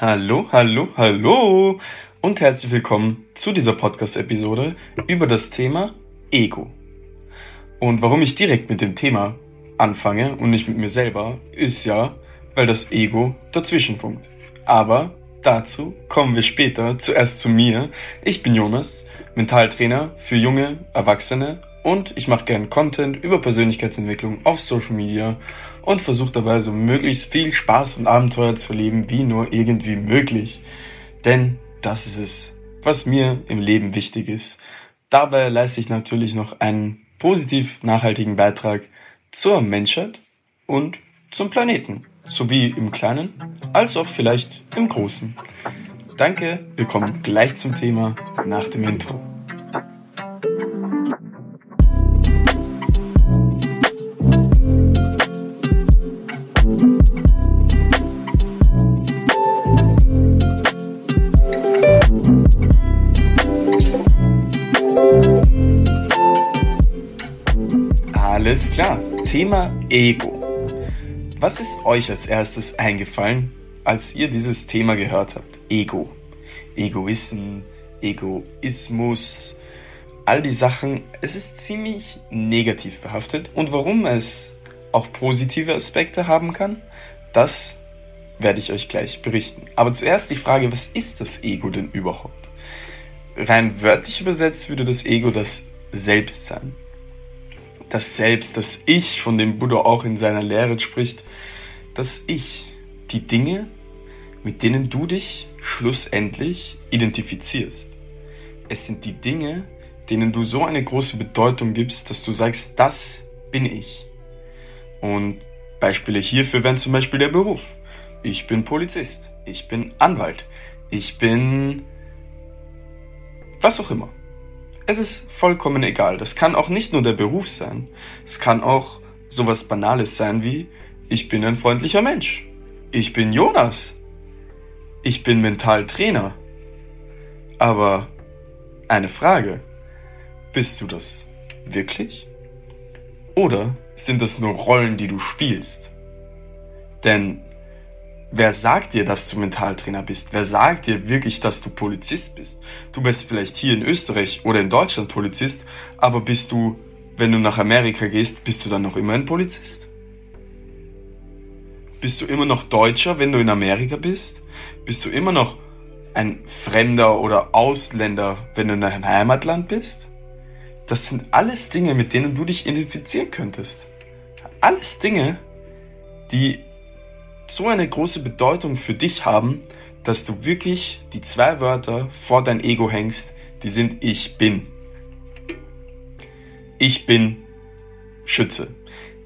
Hallo, hallo, hallo und herzlich willkommen zu dieser Podcast-Episode über das Thema Ego. Und warum ich direkt mit dem Thema anfange und nicht mit mir selber, ist ja, weil das Ego dazwischen funkt. Aber dazu kommen wir später. Zuerst zu mir. Ich bin Jonas, Mentaltrainer für junge Erwachsene und ich mache gern Content über Persönlichkeitsentwicklung auf Social Media und versuche dabei so möglichst viel Spaß und Abenteuer zu erleben, wie nur irgendwie möglich. Denn das ist es, was mir im Leben wichtig ist. Dabei leiste ich natürlich noch einen positiv nachhaltigen Beitrag zur Menschheit und zum Planeten, sowie im Kleinen als auch vielleicht im Großen. Danke, wir kommen gleich zum Thema nach dem Intro. Alles klar, Thema Ego. Was ist euch als erstes eingefallen, als ihr dieses Thema gehört habt? Ego. Egoisten, Egoismus, all die Sachen. Es ist ziemlich negativ behaftet und warum es auch positive Aspekte haben kann, das werde ich euch gleich berichten. Aber zuerst die Frage, was ist das Ego denn überhaupt? Rein wörtlich übersetzt würde das Ego das Selbstsein das Selbst, das Ich, von dem Buddha auch in seiner Lehre spricht, das Ich, die Dinge, mit denen du dich schlussendlich identifizierst. Es sind die Dinge, denen du so eine große Bedeutung gibst, dass du sagst, das bin ich. Und Beispiele hierfür wären zum Beispiel der Beruf. Ich bin Polizist, ich bin Anwalt, ich bin was auch immer. Es ist vollkommen egal. Das kann auch nicht nur der Beruf sein. Es kann auch sowas Banales sein wie, ich bin ein freundlicher Mensch. Ich bin Jonas. Ich bin Mentaltrainer. Aber eine Frage. Bist du das wirklich? Oder sind das nur Rollen, die du spielst? Denn Wer sagt dir, dass du Mentaltrainer bist? Wer sagt dir wirklich, dass du Polizist bist? Du bist vielleicht hier in Österreich oder in Deutschland Polizist, aber bist du, wenn du nach Amerika gehst, bist du dann noch immer ein Polizist? Bist du immer noch Deutscher, wenn du in Amerika bist? Bist du immer noch ein Fremder oder Ausländer, wenn du in deinem Heimatland bist? Das sind alles Dinge, mit denen du dich identifizieren könntest. Alles Dinge, die so eine große Bedeutung für dich haben, dass du wirklich die zwei Wörter vor dein Ego hängst, die sind ich bin. Ich bin Schütze.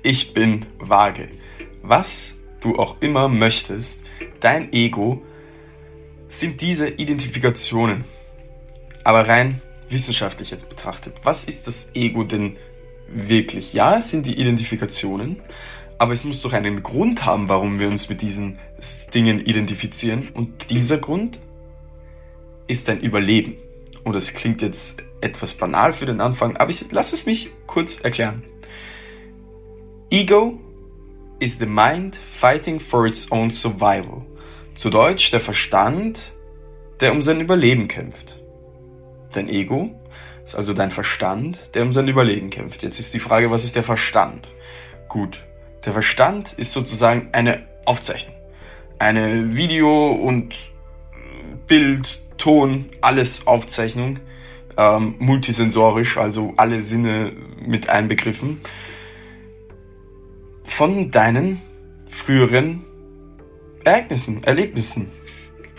Ich bin Waage. Was du auch immer möchtest, dein Ego sind diese Identifikationen. Aber rein wissenschaftlich jetzt betrachtet, was ist das Ego denn wirklich? Ja, es sind die Identifikationen, aber es muss doch einen Grund haben, warum wir uns mit diesen Dingen identifizieren. Und dieser Grund ist ein Überleben. Und das klingt jetzt etwas banal für den Anfang, aber ich lasse es mich kurz erklären. Ego is the mind fighting for its own survival. Zu Deutsch der Verstand, der um sein Überleben kämpft. Dein Ego ist also dein Verstand, der um sein Überleben kämpft. Jetzt ist die Frage, was ist der Verstand? Gut, der Verstand ist sozusagen eine Aufzeichnung. Eine Video- und Bild, Ton, alles Aufzeichnung. Ähm, multisensorisch, also alle Sinne mit einbegriffen. Von deinen früheren Ereignissen, Erlebnissen.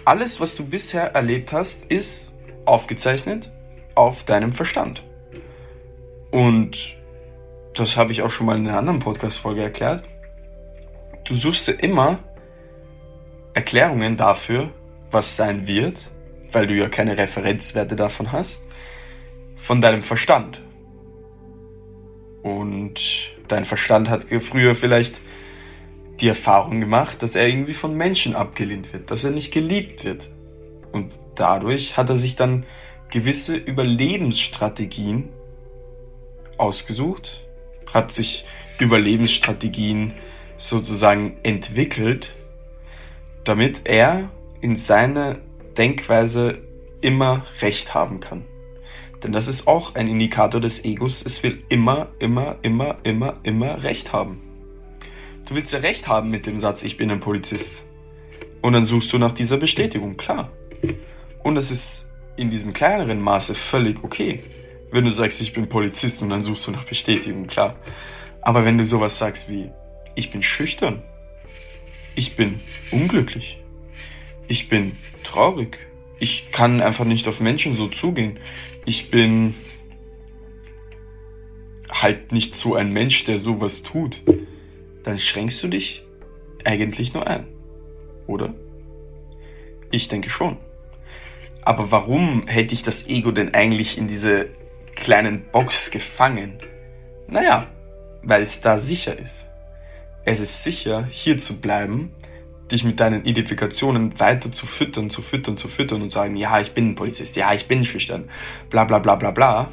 Alles, was du bisher erlebt hast, ist aufgezeichnet auf deinem Verstand. Und das habe ich auch schon mal in einer anderen Podcast-Folge erklärt. Du suchst ja immer Erklärungen dafür, was sein wird, weil du ja keine Referenzwerte davon hast, von deinem Verstand. Und dein Verstand hat früher vielleicht die Erfahrung gemacht, dass er irgendwie von Menschen abgelehnt wird, dass er nicht geliebt wird. Und dadurch hat er sich dann gewisse Überlebensstrategien ausgesucht, hat sich Überlebensstrategien sozusagen entwickelt, damit er in seiner Denkweise immer Recht haben kann. Denn das ist auch ein Indikator des Egos. Es will immer, immer, immer, immer, immer Recht haben. Du willst ja Recht haben mit dem Satz, ich bin ein Polizist. Und dann suchst du nach dieser Bestätigung, klar. Und es ist in diesem kleineren Maße völlig okay, wenn du sagst, ich bin Polizist und dann suchst du nach Bestätigung, klar. Aber wenn du sowas sagst wie, ich bin schüchtern, ich bin unglücklich, ich bin traurig, ich kann einfach nicht auf Menschen so zugehen, ich bin halt nicht so ein Mensch, der sowas tut, dann schränkst du dich eigentlich nur ein, oder? Ich denke schon. Aber warum hätte ich das Ego denn eigentlich in diese kleinen Box gefangen? Naja, weil es da sicher ist. Es ist sicher, hier zu bleiben, dich mit deinen Identifikationen weiter zu füttern, zu füttern, zu füttern und sagen, ja, ich bin ein Polizist, ja, ich bin schüchtern, bla bla bla bla bla.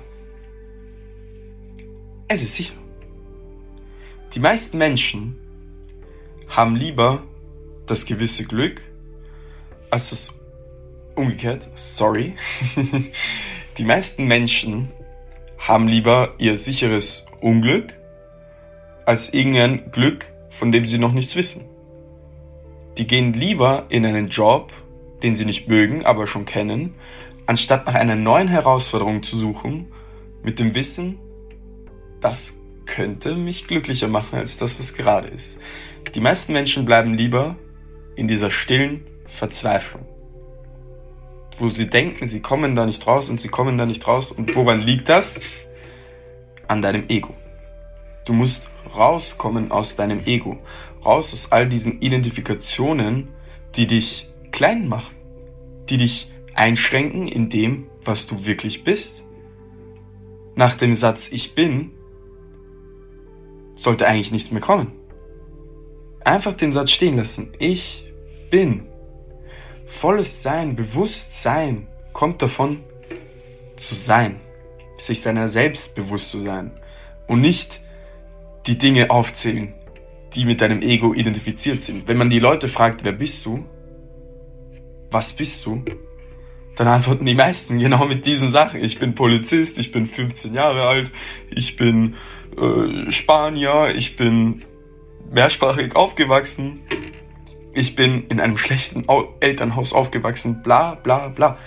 Es ist sicher. Die meisten Menschen haben lieber das gewisse Glück als das umgekehrt, sorry. Die meisten Menschen haben lieber ihr sicheres Unglück als irgendein Glück, von dem sie noch nichts wissen. Die gehen lieber in einen Job, den sie nicht mögen, aber schon kennen, anstatt nach einer neuen Herausforderung zu suchen, mit dem Wissen, das könnte mich glücklicher machen als das, was gerade ist. Die meisten Menschen bleiben lieber in dieser stillen Verzweiflung wo sie denken, sie kommen da nicht raus und sie kommen da nicht raus. Und woran liegt das? An deinem Ego. Du musst rauskommen aus deinem Ego, raus aus all diesen Identifikationen, die dich klein machen, die dich einschränken in dem, was du wirklich bist. Nach dem Satz Ich bin sollte eigentlich nichts mehr kommen. Einfach den Satz stehen lassen. Ich bin. Volles Sein, Bewusstsein kommt davon zu sein, sich seiner selbst bewusst zu sein und nicht die Dinge aufzählen, die mit deinem Ego identifiziert sind. Wenn man die Leute fragt, wer bist du? Was bist du? Dann antworten die meisten genau mit diesen Sachen. Ich bin Polizist, ich bin 15 Jahre alt, ich bin äh, Spanier, ich bin mehrsprachig aufgewachsen, ich bin in einem schlechten Elternhaus aufgewachsen, bla bla bla.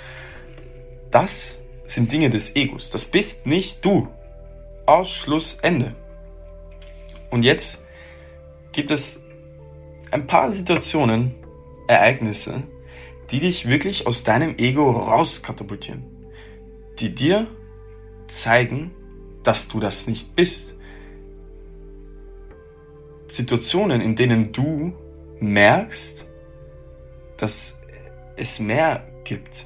Das sind Dinge des Egos. Das bist nicht du. Ausschluss Ende. Und jetzt gibt es ein paar Situationen, Ereignisse, die dich wirklich aus deinem Ego rauskatapultieren. Die dir zeigen, dass du das nicht bist. Situationen, in denen du merkst, dass es mehr gibt,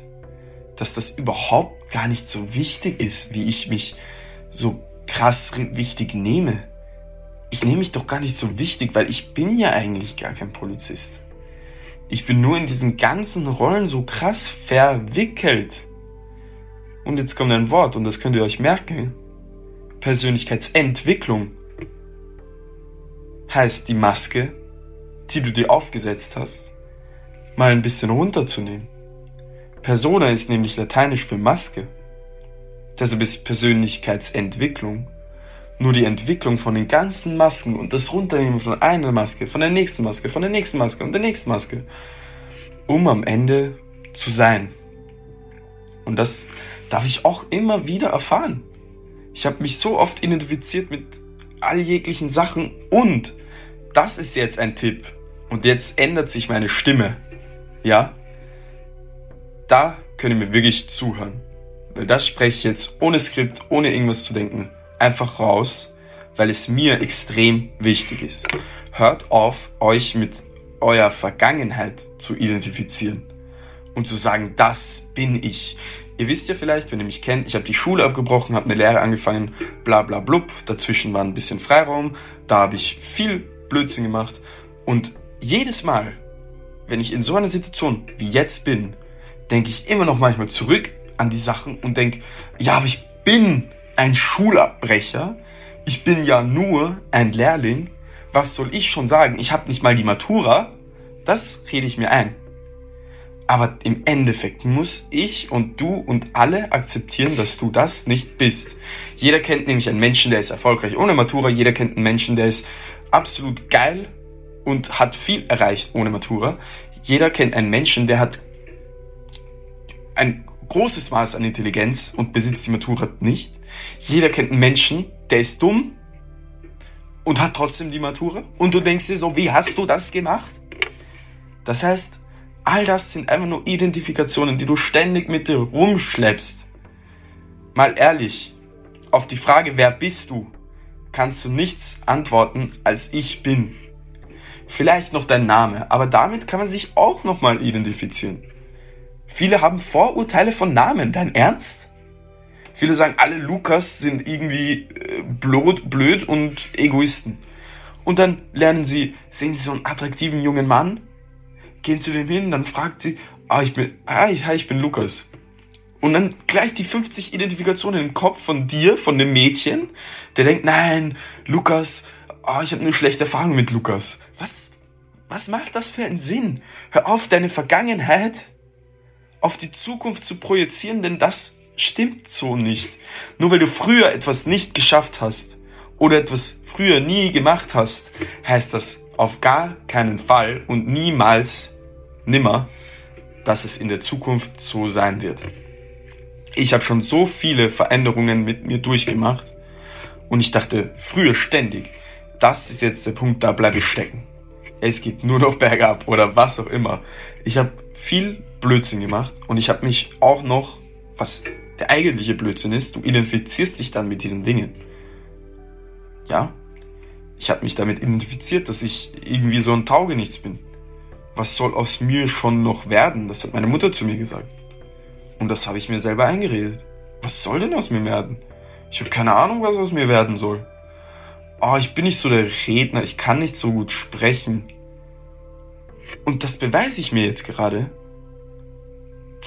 dass das überhaupt gar nicht so wichtig ist, wie ich mich so krass wichtig nehme. Ich nehme mich doch gar nicht so wichtig, weil ich bin ja eigentlich gar kein Polizist. Ich bin nur in diesen ganzen Rollen so krass verwickelt. Und jetzt kommt ein Wort, und das könnt ihr euch merken. Persönlichkeitsentwicklung heißt die Maske die du dir aufgesetzt hast, mal ein bisschen runterzunehmen. Persona ist nämlich lateinisch für Maske. Deshalb ist Persönlichkeitsentwicklung nur die Entwicklung von den ganzen Masken und das Runternehmen von einer Maske, von der nächsten Maske, von der nächsten Maske und der nächsten Maske, um am Ende zu sein. Und das darf ich auch immer wieder erfahren. Ich habe mich so oft identifiziert mit all jeglichen Sachen und das ist jetzt ein Tipp und jetzt ändert sich meine Stimme, ja, da könnt ihr mir wirklich zuhören. Weil das spreche ich jetzt ohne Skript, ohne irgendwas zu denken, einfach raus, weil es mir extrem wichtig ist. Hört auf, euch mit eurer Vergangenheit zu identifizieren und zu sagen, das bin ich. Ihr wisst ja vielleicht, wenn ihr mich kennt, ich habe die Schule abgebrochen, habe eine Lehre angefangen, bla bla blub. Dazwischen war ein bisschen Freiraum, da habe ich viel Blödsinn gemacht und jedes Mal, wenn ich in so einer Situation wie jetzt bin, denke ich immer noch manchmal zurück an die Sachen und denke, ja, aber ich bin ein Schulabbrecher, ich bin ja nur ein Lehrling, was soll ich schon sagen? Ich habe nicht mal die Matura, das rede ich mir ein. Aber im Endeffekt muss ich und du und alle akzeptieren, dass du das nicht bist. Jeder kennt nämlich einen Menschen, der ist erfolgreich ohne Matura. Jeder kennt einen Menschen, der ist absolut geil und hat viel erreicht ohne Matura. Jeder kennt einen Menschen, der hat ein großes Maß an Intelligenz und besitzt die Matura nicht. Jeder kennt einen Menschen, der ist dumm und hat trotzdem die Matura. Und du denkst dir so, wie hast du das gemacht? Das heißt, All das sind einfach nur Identifikationen, die du ständig mit dir rumschleppst. Mal ehrlich, auf die Frage, wer bist du, kannst du nichts antworten als ich bin. Vielleicht noch dein Name, aber damit kann man sich auch nochmal identifizieren. Viele haben Vorurteile von Namen, dein Ernst? Viele sagen, alle Lukas sind irgendwie äh, blöd, blöd und Egoisten. Und dann lernen sie, sehen sie so einen attraktiven jungen Mann gehen zu dem hin, dann fragt sie, ah, ich bin, ah, ich, ich bin Lukas. Und dann gleich die 50 Identifikationen im Kopf von dir, von dem Mädchen, der denkt, nein, Lukas, oh, ich habe eine schlechte Erfahrung mit Lukas. Was, was macht das für einen Sinn? Hör auf, deine Vergangenheit auf die Zukunft zu projizieren, denn das stimmt so nicht. Nur weil du früher etwas nicht geschafft hast oder etwas früher nie gemacht hast, heißt das auf gar keinen Fall und niemals nimmer, dass es in der Zukunft so sein wird. Ich habe schon so viele Veränderungen mit mir durchgemacht und ich dachte früher ständig, das ist jetzt der Punkt, da bleibe ich stecken. Es geht nur noch bergab oder was auch immer. Ich habe viel Blödsinn gemacht und ich habe mich auch noch, was der eigentliche Blödsinn ist, du identifizierst dich dann mit diesen Dingen. Ja, ich habe mich damit identifiziert, dass ich irgendwie so ein Taugenichts bin. Was soll aus mir schon noch werden? Das hat meine Mutter zu mir gesagt. Und das habe ich mir selber eingeredet. Was soll denn aus mir werden? Ich habe keine Ahnung, was aus mir werden soll. Oh, ich bin nicht so der Redner, ich kann nicht so gut sprechen. Und das beweise ich mir jetzt gerade,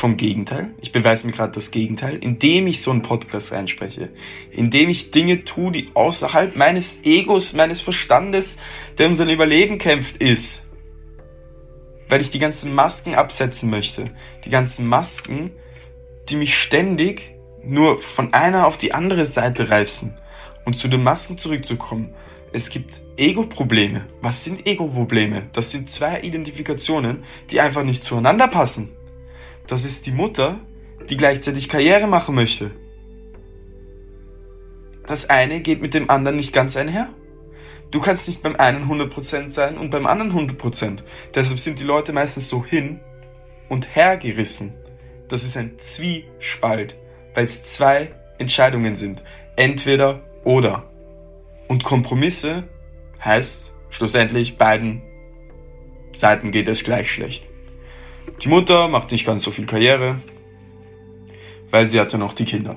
vom Gegenteil. Ich beweise mir gerade das Gegenteil, indem ich so einen Podcast reinspreche. Indem ich Dinge tue, die außerhalb meines Egos, meines Verstandes, der um sein Überleben kämpft, ist. Weil ich die ganzen Masken absetzen möchte. Die ganzen Masken, die mich ständig nur von einer auf die andere Seite reißen. Und zu den Masken zurückzukommen. Es gibt Ego-Probleme. Was sind Ego-Probleme? Das sind zwei Identifikationen, die einfach nicht zueinander passen. Das ist die Mutter, die gleichzeitig Karriere machen möchte. Das eine geht mit dem anderen nicht ganz einher. Du kannst nicht beim einen 100% sein und beim anderen 100%. Deshalb sind die Leute meistens so hin und her gerissen. Das ist ein Zwiespalt, weil es zwei Entscheidungen sind. Entweder oder. Und Kompromisse heißt schlussendlich beiden Seiten geht es gleich schlecht. Die Mutter macht nicht ganz so viel Karriere, weil sie hatte noch die Kinder.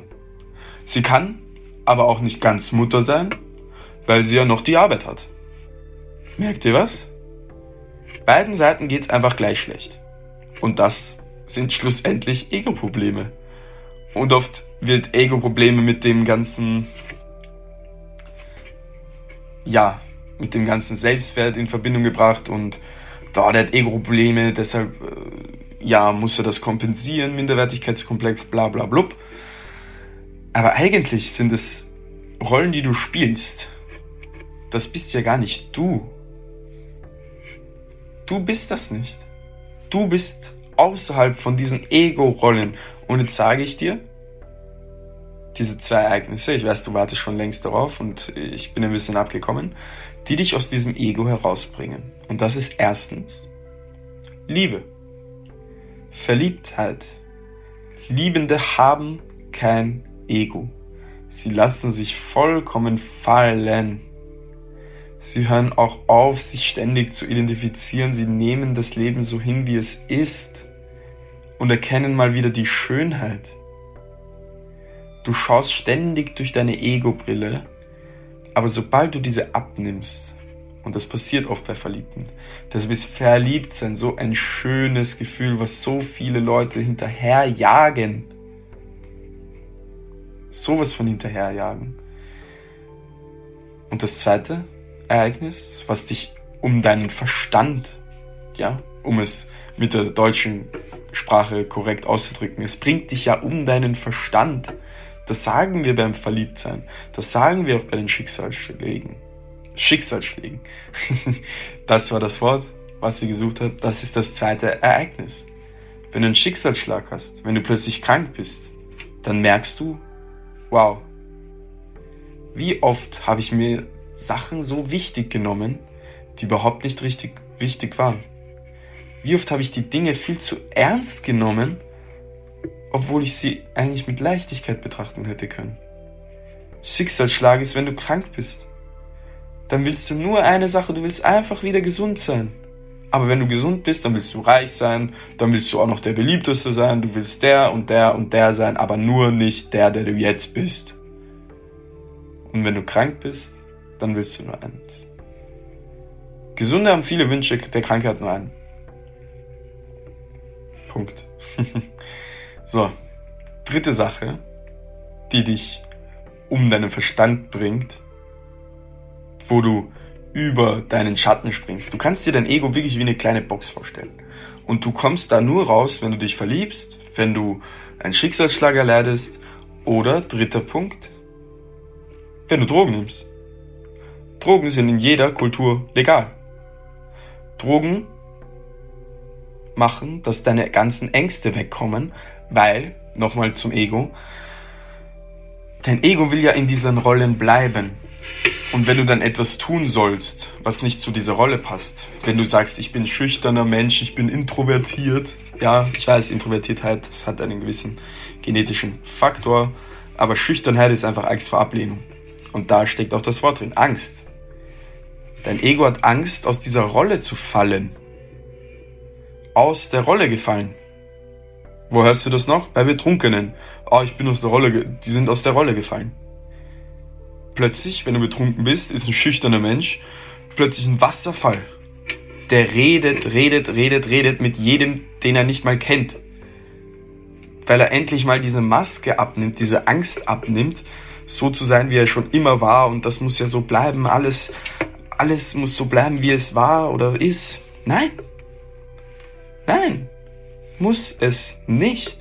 Sie kann aber auch nicht ganz Mutter sein, weil sie ja noch die Arbeit hat. Merkt ihr was? Beiden Seiten geht's einfach gleich schlecht. Und das sind schlussendlich Ego-Probleme. Und oft wird Ego-Probleme mit dem ganzen, ja, mit dem ganzen Selbstwert in Verbindung gebracht und da, der hat Ego-Probleme, deshalb, äh, ja, muss er das kompensieren, Minderwertigkeitskomplex, bla bla blub. Aber eigentlich sind es Rollen, die du spielst. Das bist ja gar nicht du. Du bist das nicht. Du bist außerhalb von diesen Ego-Rollen. Und jetzt sage ich dir, diese zwei Ereignisse, ich weiß, du wartest schon längst darauf und ich bin ein bisschen abgekommen, die dich aus diesem Ego herausbringen. Und das ist erstens Liebe, Verliebtheit. Liebende haben kein Ego. Sie lassen sich vollkommen fallen. Sie hören auch auf, sich ständig zu identifizieren. Sie nehmen das Leben so hin, wie es ist und erkennen mal wieder die Schönheit. Du schaust ständig durch deine Ego-Brille aber sobald du diese abnimmst, und das passiert oft bei Verliebten, das ist Verliebtsein so ein schönes Gefühl, was so viele Leute hinterherjagen. Sowas von hinterherjagen. Und das zweite Ereignis, was dich um deinen Verstand, ja, um es mit der deutschen Sprache korrekt auszudrücken. Es bringt dich ja um deinen Verstand. Das sagen wir beim Verliebtsein. Das sagen wir auch bei den Schicksalsschlägen. Schicksalsschlägen. das war das Wort, was sie gesucht hat. Das ist das zweite Ereignis. Wenn du einen Schicksalsschlag hast, wenn du plötzlich krank bist, dann merkst du, wow, wie oft habe ich mir Sachen so wichtig genommen, die überhaupt nicht richtig wichtig waren. Wie oft habe ich die Dinge viel zu ernst genommen, obwohl ich sie eigentlich mit Leichtigkeit betrachten hätte können. Schicksalsschlag ist, wenn du krank bist. Dann willst du nur eine Sache, du willst einfach wieder gesund sein. Aber wenn du gesund bist, dann willst du reich sein, dann willst du auch noch der beliebteste sein, du willst der und der und der sein, aber nur nicht der, der du jetzt bist. Und wenn du krank bist, dann willst du nur eins. Gesunde haben viele Wünsche, der Kranke hat nur einen. Punkt. so, dritte Sache, die dich um deinen Verstand bringt, wo du über deinen Schatten springst. Du kannst dir dein Ego wirklich wie eine kleine Box vorstellen. Und du kommst da nur raus, wenn du dich verliebst, wenn du einen Schicksalsschlag erleidest oder dritter Punkt, wenn du Drogen nimmst. Drogen sind in jeder Kultur legal. Drogen machen, dass deine ganzen Ängste wegkommen, weil, nochmal zum Ego, dein Ego will ja in diesen Rollen bleiben. Und wenn du dann etwas tun sollst, was nicht zu dieser Rolle passt, wenn du sagst, ich bin schüchterner Mensch, ich bin introvertiert, ja, ich weiß, Introvertiertheit, das hat einen gewissen genetischen Faktor, aber Schüchternheit ist einfach Angst vor Ablehnung. Und da steckt auch das Wort drin, Angst. Dein Ego hat Angst, aus dieser Rolle zu fallen. Aus der Rolle gefallen. Wo hörst du das noch? Bei Betrunkenen. Oh, ich bin aus der Rolle, die sind aus der Rolle gefallen plötzlich, wenn du betrunken bist, ist ein schüchterner Mensch plötzlich ein Wasserfall. Der redet, redet, redet, redet mit jedem, den er nicht mal kennt. Weil er endlich mal diese Maske abnimmt, diese Angst abnimmt, so zu sein, wie er schon immer war. Und das muss ja so bleiben. Alles, alles muss so bleiben, wie es war oder ist. Nein. Nein. Muss es nicht.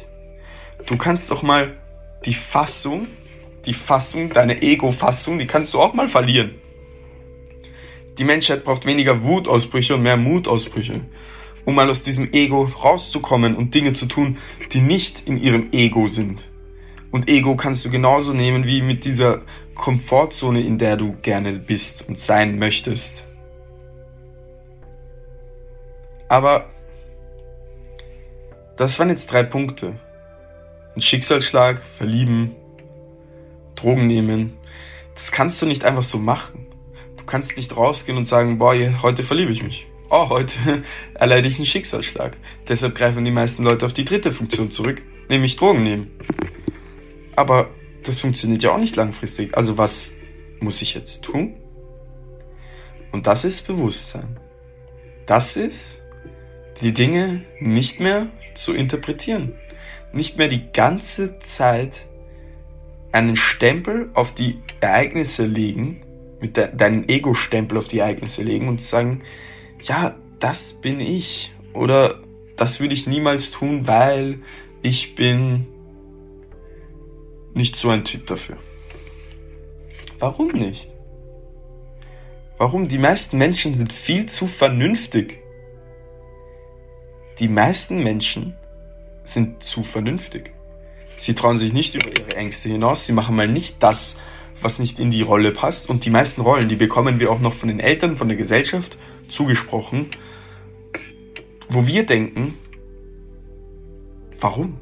Du kannst doch mal die Fassung die Fassung, deine Ego-Fassung, die kannst du auch mal verlieren. Die Menschheit braucht weniger Wutausbrüche und mehr Mutausbrüche, um mal aus diesem Ego rauszukommen und Dinge zu tun, die nicht in ihrem Ego sind. Und Ego kannst du genauso nehmen wie mit dieser Komfortzone, in der du gerne bist und sein möchtest. Aber das waren jetzt drei Punkte. Ein Schicksalsschlag, verlieben, Drogen nehmen. Das kannst du nicht einfach so machen. Du kannst nicht rausgehen und sagen, boah, heute verliebe ich mich. Oh, heute erleide ich einen Schicksalsschlag. Deshalb greifen die meisten Leute auf die dritte Funktion zurück, nämlich Drogen nehmen. Aber das funktioniert ja auch nicht langfristig. Also was muss ich jetzt tun? Und das ist Bewusstsein. Das ist, die Dinge nicht mehr zu interpretieren. Nicht mehr die ganze Zeit einen Stempel auf die Ereignisse legen, mit de deinem Ego-Stempel auf die Ereignisse legen und sagen, ja, das bin ich oder das würde ich niemals tun, weil ich bin nicht so ein Typ dafür. Warum nicht? Warum? Die meisten Menschen sind viel zu vernünftig. Die meisten Menschen sind zu vernünftig. Sie trauen sich nicht über ihre Ängste hinaus. Sie machen mal nicht das, was nicht in die Rolle passt. Und die meisten Rollen, die bekommen wir auch noch von den Eltern, von der Gesellschaft zugesprochen, wo wir denken, warum?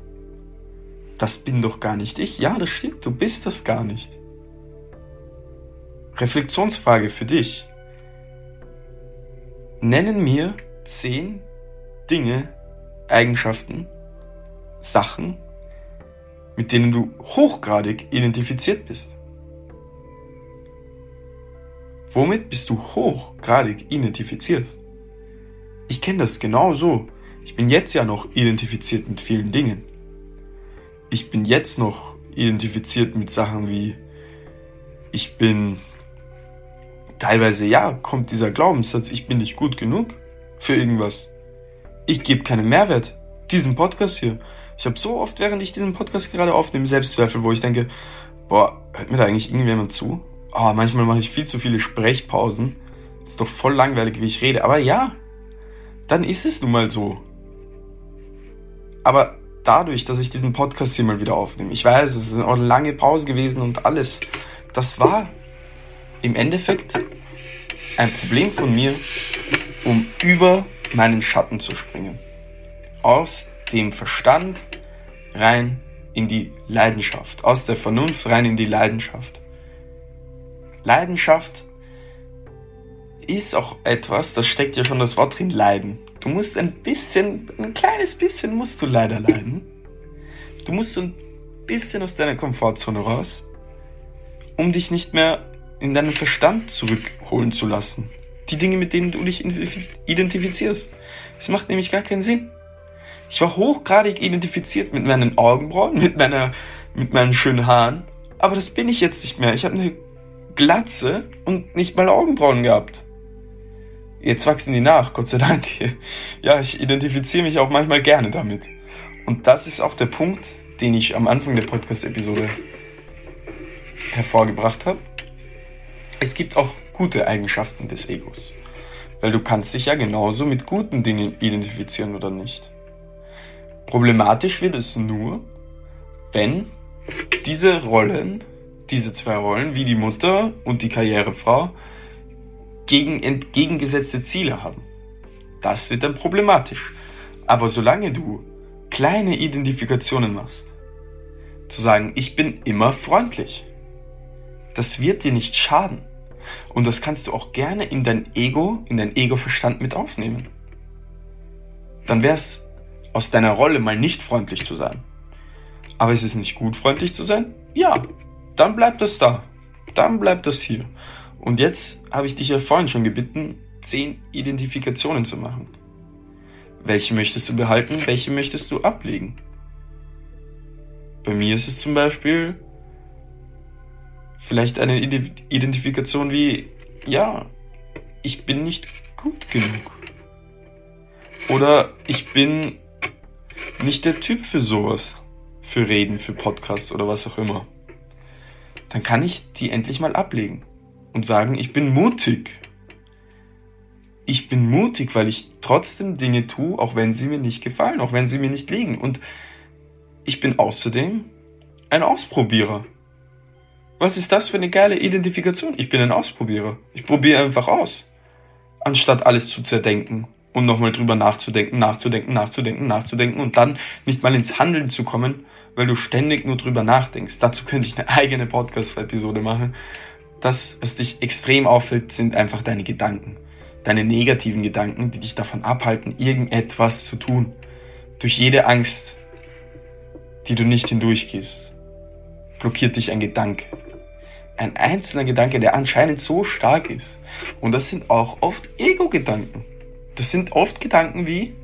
Das bin doch gar nicht ich. Ja, das stimmt, du bist das gar nicht. Reflexionsfrage für dich. Nennen mir zehn Dinge, Eigenschaften, Sachen, mit denen du hochgradig identifiziert bist. Womit bist du hochgradig identifiziert? Ich kenne das genau so. Ich bin jetzt ja noch identifiziert mit vielen Dingen. Ich bin jetzt noch identifiziert mit Sachen wie ich bin teilweise ja, kommt dieser Glaubenssatz, ich bin nicht gut genug für irgendwas. Ich gebe keinen Mehrwert diesen Podcast hier. Ich habe so oft, während ich diesen Podcast gerade aufnehme, Selbstzweifel, wo ich denke, boah, hört mir da eigentlich irgendjemand zu? Oh, manchmal mache ich viel zu viele Sprechpausen. Ist doch voll langweilig, wie ich rede. Aber ja, dann ist es nun mal so. Aber dadurch, dass ich diesen Podcast hier mal wieder aufnehme, ich weiß, es ist eine lange Pause gewesen und alles, das war im Endeffekt ein Problem von mir, um über meinen Schatten zu springen. Aus dem Verstand rein in die Leidenschaft. Aus der Vernunft rein in die Leidenschaft. Leidenschaft ist auch etwas, das steckt ja schon das Wort drin, leiden. Du musst ein bisschen, ein kleines bisschen musst du leider leiden. Du musst ein bisschen aus deiner Komfortzone raus, um dich nicht mehr in deinen Verstand zurückholen zu lassen. Die Dinge, mit denen du dich identifizierst. Es macht nämlich gar keinen Sinn. Ich war hochgradig identifiziert mit meinen Augenbrauen, mit meiner, mit meinen schönen Haaren. Aber das bin ich jetzt nicht mehr. Ich habe eine Glatze und nicht mal Augenbrauen gehabt. Jetzt wachsen die nach, Gott sei Dank. Ja, ich identifiziere mich auch manchmal gerne damit. Und das ist auch der Punkt, den ich am Anfang der Podcast-Episode hervorgebracht habe. Es gibt auch gute Eigenschaften des Egos. Weil du kannst dich ja genauso mit guten Dingen identifizieren oder nicht. Problematisch wird es nur, wenn diese Rollen, diese zwei Rollen, wie die Mutter und die Karrierefrau, gegen entgegengesetzte Ziele haben. Das wird dann problematisch. Aber solange du kleine Identifikationen machst, zu sagen, ich bin immer freundlich, das wird dir nicht schaden. Und das kannst du auch gerne in dein Ego, in dein Ego-Verstand mit aufnehmen. Dann wäre es aus deiner Rolle mal nicht freundlich zu sein. Aber ist es nicht gut, freundlich zu sein? Ja, dann bleibt das da. Dann bleibt das hier. Und jetzt habe ich dich ja vorhin schon gebeten, zehn Identifikationen zu machen. Welche möchtest du behalten, welche möchtest du ablegen? Bei mir ist es zum Beispiel vielleicht eine Identifikation wie, ja, ich bin nicht gut genug. Oder ich bin nicht der Typ für sowas. Für Reden, für Podcasts oder was auch immer. Dann kann ich die endlich mal ablegen und sagen, ich bin mutig. Ich bin mutig, weil ich trotzdem Dinge tue, auch wenn sie mir nicht gefallen, auch wenn sie mir nicht liegen. Und ich bin außerdem ein Ausprobierer. Was ist das für eine geile Identifikation? Ich bin ein Ausprobierer. Ich probiere einfach aus. Anstatt alles zu zerdenken und nochmal drüber nachzudenken, nachzudenken, nachzudenken, nachzudenken und dann nicht mal ins Handeln zu kommen, weil du ständig nur drüber nachdenkst. Dazu könnte ich eine eigene Podcast-Episode machen. Das, was dich extrem auffällt, sind einfach deine Gedanken. Deine negativen Gedanken, die dich davon abhalten, irgendetwas zu tun. Durch jede Angst, die du nicht hindurchgehst, blockiert dich ein Gedanke. Ein einzelner Gedanke, der anscheinend so stark ist. Und das sind auch oft Ego-Gedanken. Das sind oft Gedanken wie,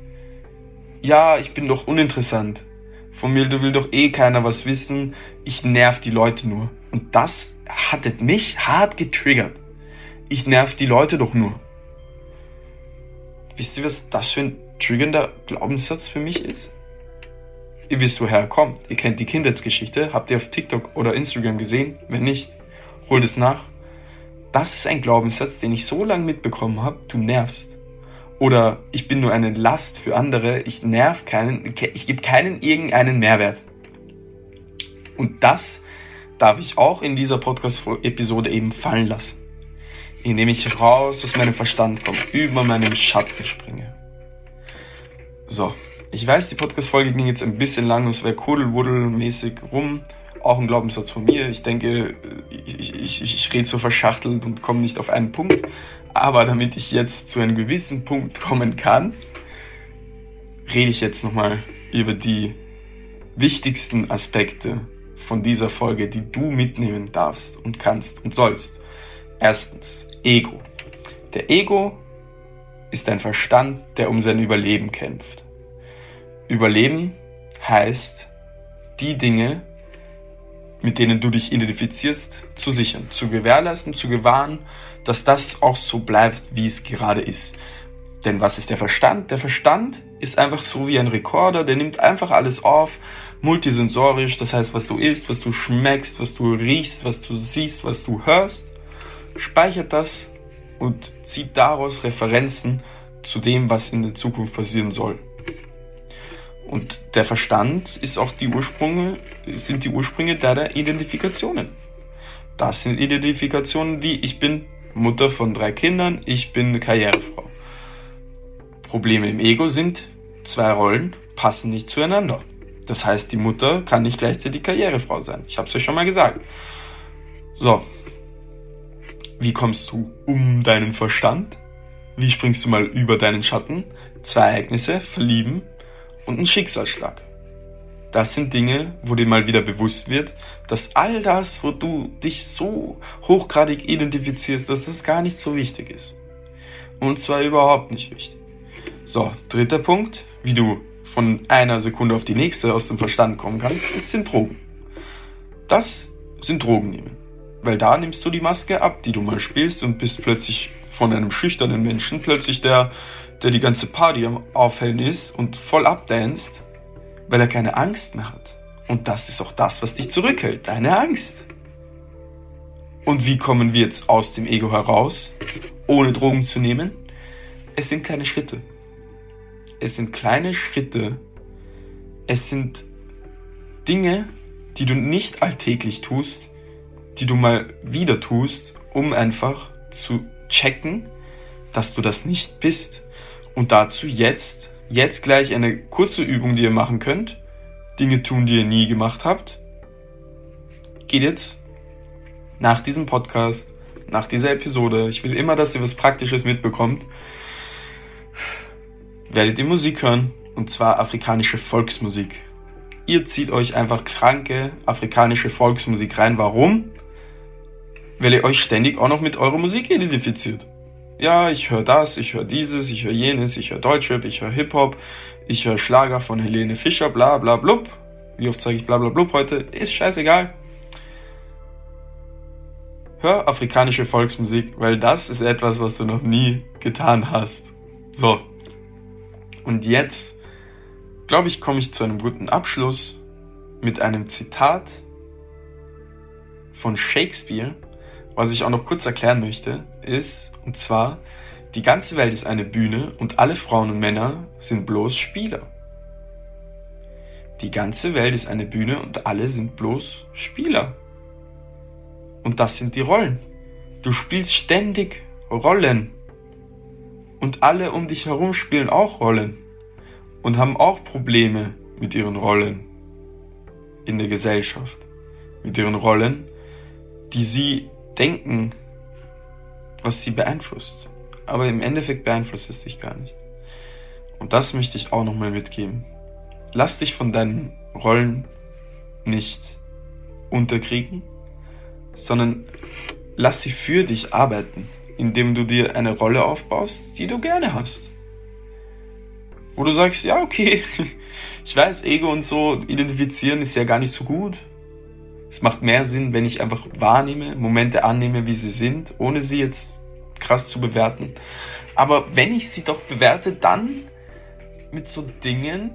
ja, ich bin doch uninteressant. Von mir will doch eh keiner was wissen. Ich nerv die Leute nur. Und das hat mich hart getriggert. Ich nerv die Leute doch nur. Wisst ihr, was das für ein triggernder Glaubenssatz für mich ist? Ihr wisst, woher er kommt. Ihr kennt die Kindheitsgeschichte. Habt ihr auf TikTok oder Instagram gesehen? Wenn nicht, holt es nach. Das ist ein Glaubenssatz, den ich so lange mitbekommen habe. Du nervst. Oder ich bin nur eine Last für andere, ich nerv keinen, ich gebe keinen irgendeinen Mehrwert. Und das darf ich auch in dieser Podcast-Episode eben fallen lassen. Indem ich raus aus meinem Verstand komme, über meinen Schatten springe. So, ich weiß, die Podcast-Folge ging jetzt ein bisschen lang, es wäre kuddelwuddel-mäßig rum. Auch ein Glaubenssatz von mir. Ich denke, ich, ich, ich rede so verschachtelt und komme nicht auf einen Punkt. Aber damit ich jetzt zu einem gewissen Punkt kommen kann, rede ich jetzt nochmal über die wichtigsten Aspekte von dieser Folge, die du mitnehmen darfst und kannst und sollst. Erstens, Ego. Der Ego ist ein Verstand, der um sein Überleben kämpft. Überleben heißt, die Dinge, mit denen du dich identifizierst, zu sichern, zu gewährleisten, zu gewahren, dass das auch so bleibt, wie es gerade ist. Denn was ist der Verstand? Der Verstand ist einfach so wie ein Rekorder, der nimmt einfach alles auf, multisensorisch, das heißt, was du isst, was du schmeckst, was du riechst, was du siehst, was du hörst, speichert das und zieht daraus Referenzen zu dem, was in der Zukunft passieren soll. Und der Verstand ist auch die Ursprünge, sind die Ursprünge der Identifikationen. Das sind Identifikationen wie ich bin Mutter von drei Kindern, ich bin Karrierefrau. Probleme im Ego sind, zwei Rollen passen nicht zueinander. Das heißt, die Mutter kann nicht gleichzeitig Karrierefrau sein. Ich habe es euch schon mal gesagt. So. Wie kommst du um deinen Verstand? Wie springst du mal über deinen Schatten? Zwei Ereignisse, verlieben und ein Schicksalsschlag. Das sind Dinge, wo dir mal wieder bewusst wird, dass all das, wo du dich so hochgradig identifizierst, dass das gar nicht so wichtig ist. Und zwar überhaupt nicht wichtig. So, dritter Punkt, wie du von einer Sekunde auf die nächste aus dem Verstand kommen kannst, ist sind Drogen. Das sind Drogen nehmen. Weil da nimmst du die Maske ab, die du mal spielst und bist plötzlich von einem schüchternen Menschen plötzlich der, der die ganze Party am Aufhellen ist und voll abdanzt, weil er keine Angst mehr hat. Und das ist auch das, was dich zurückhält, deine Angst. Und wie kommen wir jetzt aus dem Ego heraus, ohne Drogen zu nehmen? Es sind kleine Schritte. Es sind kleine Schritte. Es sind Dinge, die du nicht alltäglich tust, die du mal wieder tust, um einfach zu checken, dass du das nicht bist. Und dazu jetzt, jetzt gleich eine kurze Übung, die ihr machen könnt. Dinge tun, die ihr nie gemacht habt. Geht jetzt nach diesem Podcast, nach dieser Episode. Ich will immer, dass ihr was Praktisches mitbekommt werdet ihr Musik hören, und zwar afrikanische Volksmusik. Ihr zieht euch einfach kranke afrikanische Volksmusik rein. Warum? Weil ihr euch ständig auch noch mit eurer Musik identifiziert. Ja, ich höre das, ich höre dieses, ich höre jenes, ich höre Deutschrap, ich höre Hip-Hop, ich höre Schlager von Helene Fischer, bla bla blub. Wie oft sage ich bla bla blub heute? Ist scheißegal. Hör afrikanische Volksmusik, weil das ist etwas, was du noch nie getan hast. So, und jetzt, glaube ich, komme ich zu einem guten Abschluss mit einem Zitat von Shakespeare, was ich auch noch kurz erklären möchte, ist, und zwar, die ganze Welt ist eine Bühne und alle Frauen und Männer sind bloß Spieler. Die ganze Welt ist eine Bühne und alle sind bloß Spieler. Und das sind die Rollen. Du spielst ständig Rollen. Und alle um dich herum spielen auch Rollen und haben auch Probleme mit ihren Rollen in der Gesellschaft, mit ihren Rollen, die sie denken, was sie beeinflusst. Aber im Endeffekt beeinflusst es dich gar nicht. Und das möchte ich auch nochmal mitgeben. Lass dich von deinen Rollen nicht unterkriegen, sondern lass sie für dich arbeiten indem du dir eine Rolle aufbaust, die du gerne hast. Wo du sagst, ja, okay, ich weiß, Ego und so identifizieren ist ja gar nicht so gut. Es macht mehr Sinn, wenn ich einfach wahrnehme, Momente annehme, wie sie sind, ohne sie jetzt krass zu bewerten. Aber wenn ich sie doch bewerte, dann mit so Dingen,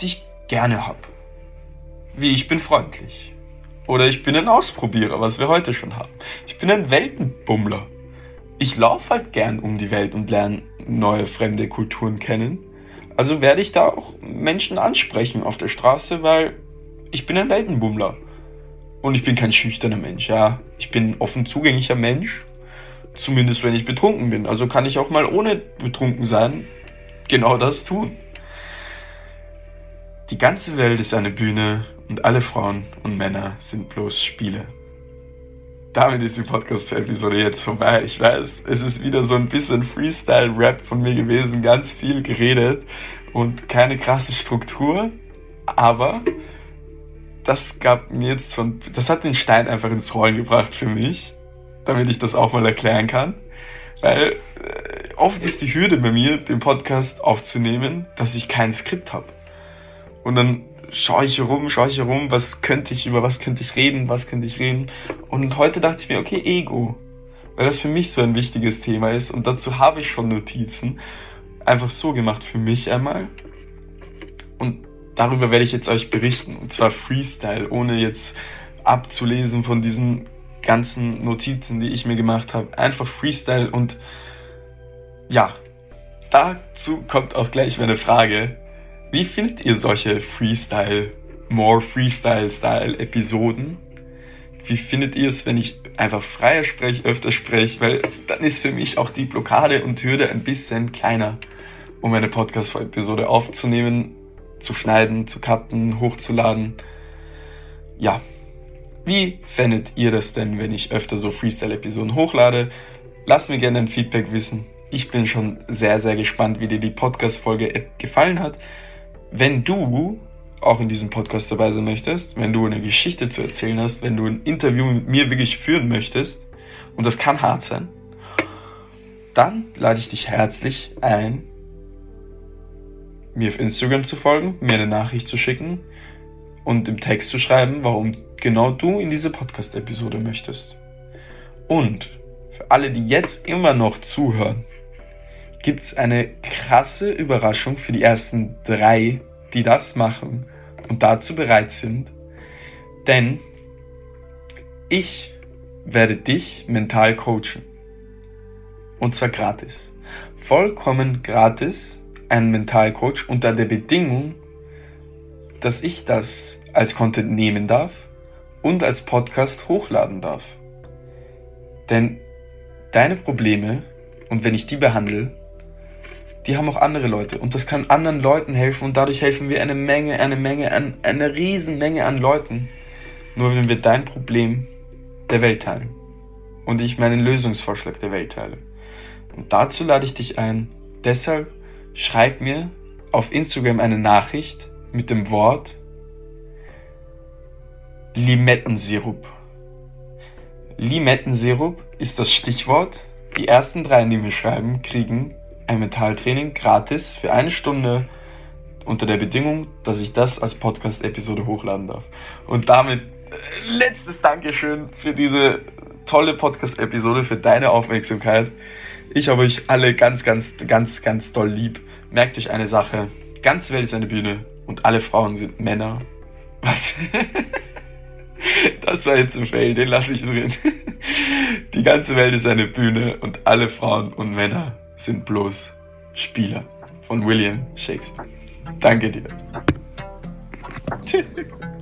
die ich gerne habe. Wie ich bin freundlich. Oder ich bin ein Ausprobierer, was wir heute schon haben. Ich bin ein Weltenbummler ich laufe halt gern um die Welt und lerne neue fremde Kulturen kennen. Also werde ich da auch Menschen ansprechen auf der Straße, weil ich bin ein Weltenbummler. Und ich bin kein schüchterner Mensch, ja. Ich bin offen zugänglicher Mensch. Zumindest wenn ich betrunken bin. Also kann ich auch mal ohne betrunken sein genau das tun. Die ganze Welt ist eine Bühne und alle Frauen und Männer sind bloß Spiele damit ist die Podcast-Episode jetzt vorbei. Ich weiß, es ist wieder so ein bisschen Freestyle-Rap von mir gewesen, ganz viel geredet und keine krasse Struktur, aber das gab mir jetzt so ein, das hat den Stein einfach ins Rollen gebracht für mich, damit ich das auch mal erklären kann. Weil äh, oft ist die Hürde bei mir, den Podcast aufzunehmen, dass ich kein Skript habe. Und dann schaue ich herum, schaue ich herum, was könnte ich, über was könnte ich reden, was könnte ich reden. Und heute dachte ich mir, okay, Ego. Weil das für mich so ein wichtiges Thema ist und dazu habe ich schon Notizen. einfach so gemacht für mich einmal. Und darüber werde ich jetzt euch berichten. Und zwar Freestyle, ohne jetzt abzulesen von diesen ganzen Notizen, die ich mir gemacht habe. Einfach Freestyle und ja, dazu kommt auch gleich meine Frage. Wie findet ihr solche Freestyle, more Freestyle-Style-Episoden? Wie findet ihr es, wenn ich einfach freier spreche, öfter spreche? Weil dann ist für mich auch die Blockade und Hürde ein bisschen kleiner, um eine Podcast-Episode aufzunehmen, zu schneiden, zu cutten, hochzuladen. Ja. Wie fändet ihr das denn, wenn ich öfter so Freestyle-Episoden hochlade? Lasst mir gerne ein Feedback wissen. Ich bin schon sehr, sehr gespannt, wie dir die Podcast-Folge gefallen hat. Wenn du auch in diesem Podcast dabei sein möchtest, wenn du eine Geschichte zu erzählen hast, wenn du ein Interview mit mir wirklich führen möchtest, und das kann hart sein, dann lade ich dich herzlich ein, mir auf Instagram zu folgen, mir eine Nachricht zu schicken und im Text zu schreiben, warum genau du in diese Podcast-Episode möchtest. Und für alle, die jetzt immer noch zuhören, gibt's eine krasse Überraschung für die ersten drei, die das machen und dazu bereit sind. Denn ich werde dich mental coachen. Und zwar gratis. Vollkommen gratis ein Mentalcoach unter der Bedingung, dass ich das als Content nehmen darf und als Podcast hochladen darf. Denn deine Probleme, und wenn ich die behandle, die haben auch andere Leute und das kann anderen Leuten helfen und dadurch helfen wir eine Menge, eine Menge, an, eine Riesenmenge an Leuten. Nur wenn wir dein Problem der Welt teilen und ich meinen Lösungsvorschlag der Welt teile. Und dazu lade ich dich ein. Deshalb schreib mir auf Instagram eine Nachricht mit dem Wort Limettensirup. Limettensirup ist das Stichwort. Die ersten drei, die mir schreiben, kriegen ein Mentaltraining gratis für eine Stunde unter der Bedingung, dass ich das als Podcast-Episode hochladen darf. Und damit äh, letztes Dankeschön für diese tolle Podcast-Episode, für deine Aufmerksamkeit. Ich habe euch alle ganz, ganz, ganz, ganz doll lieb. Merkt euch eine Sache. Ganze Welt ist eine Bühne und alle Frauen sind Männer. Was? Das war jetzt ein Fail, den lasse ich drin. Die ganze Welt ist eine Bühne und alle Frauen und Männer sind bloß Spieler von William Shakespeare. Danke dir.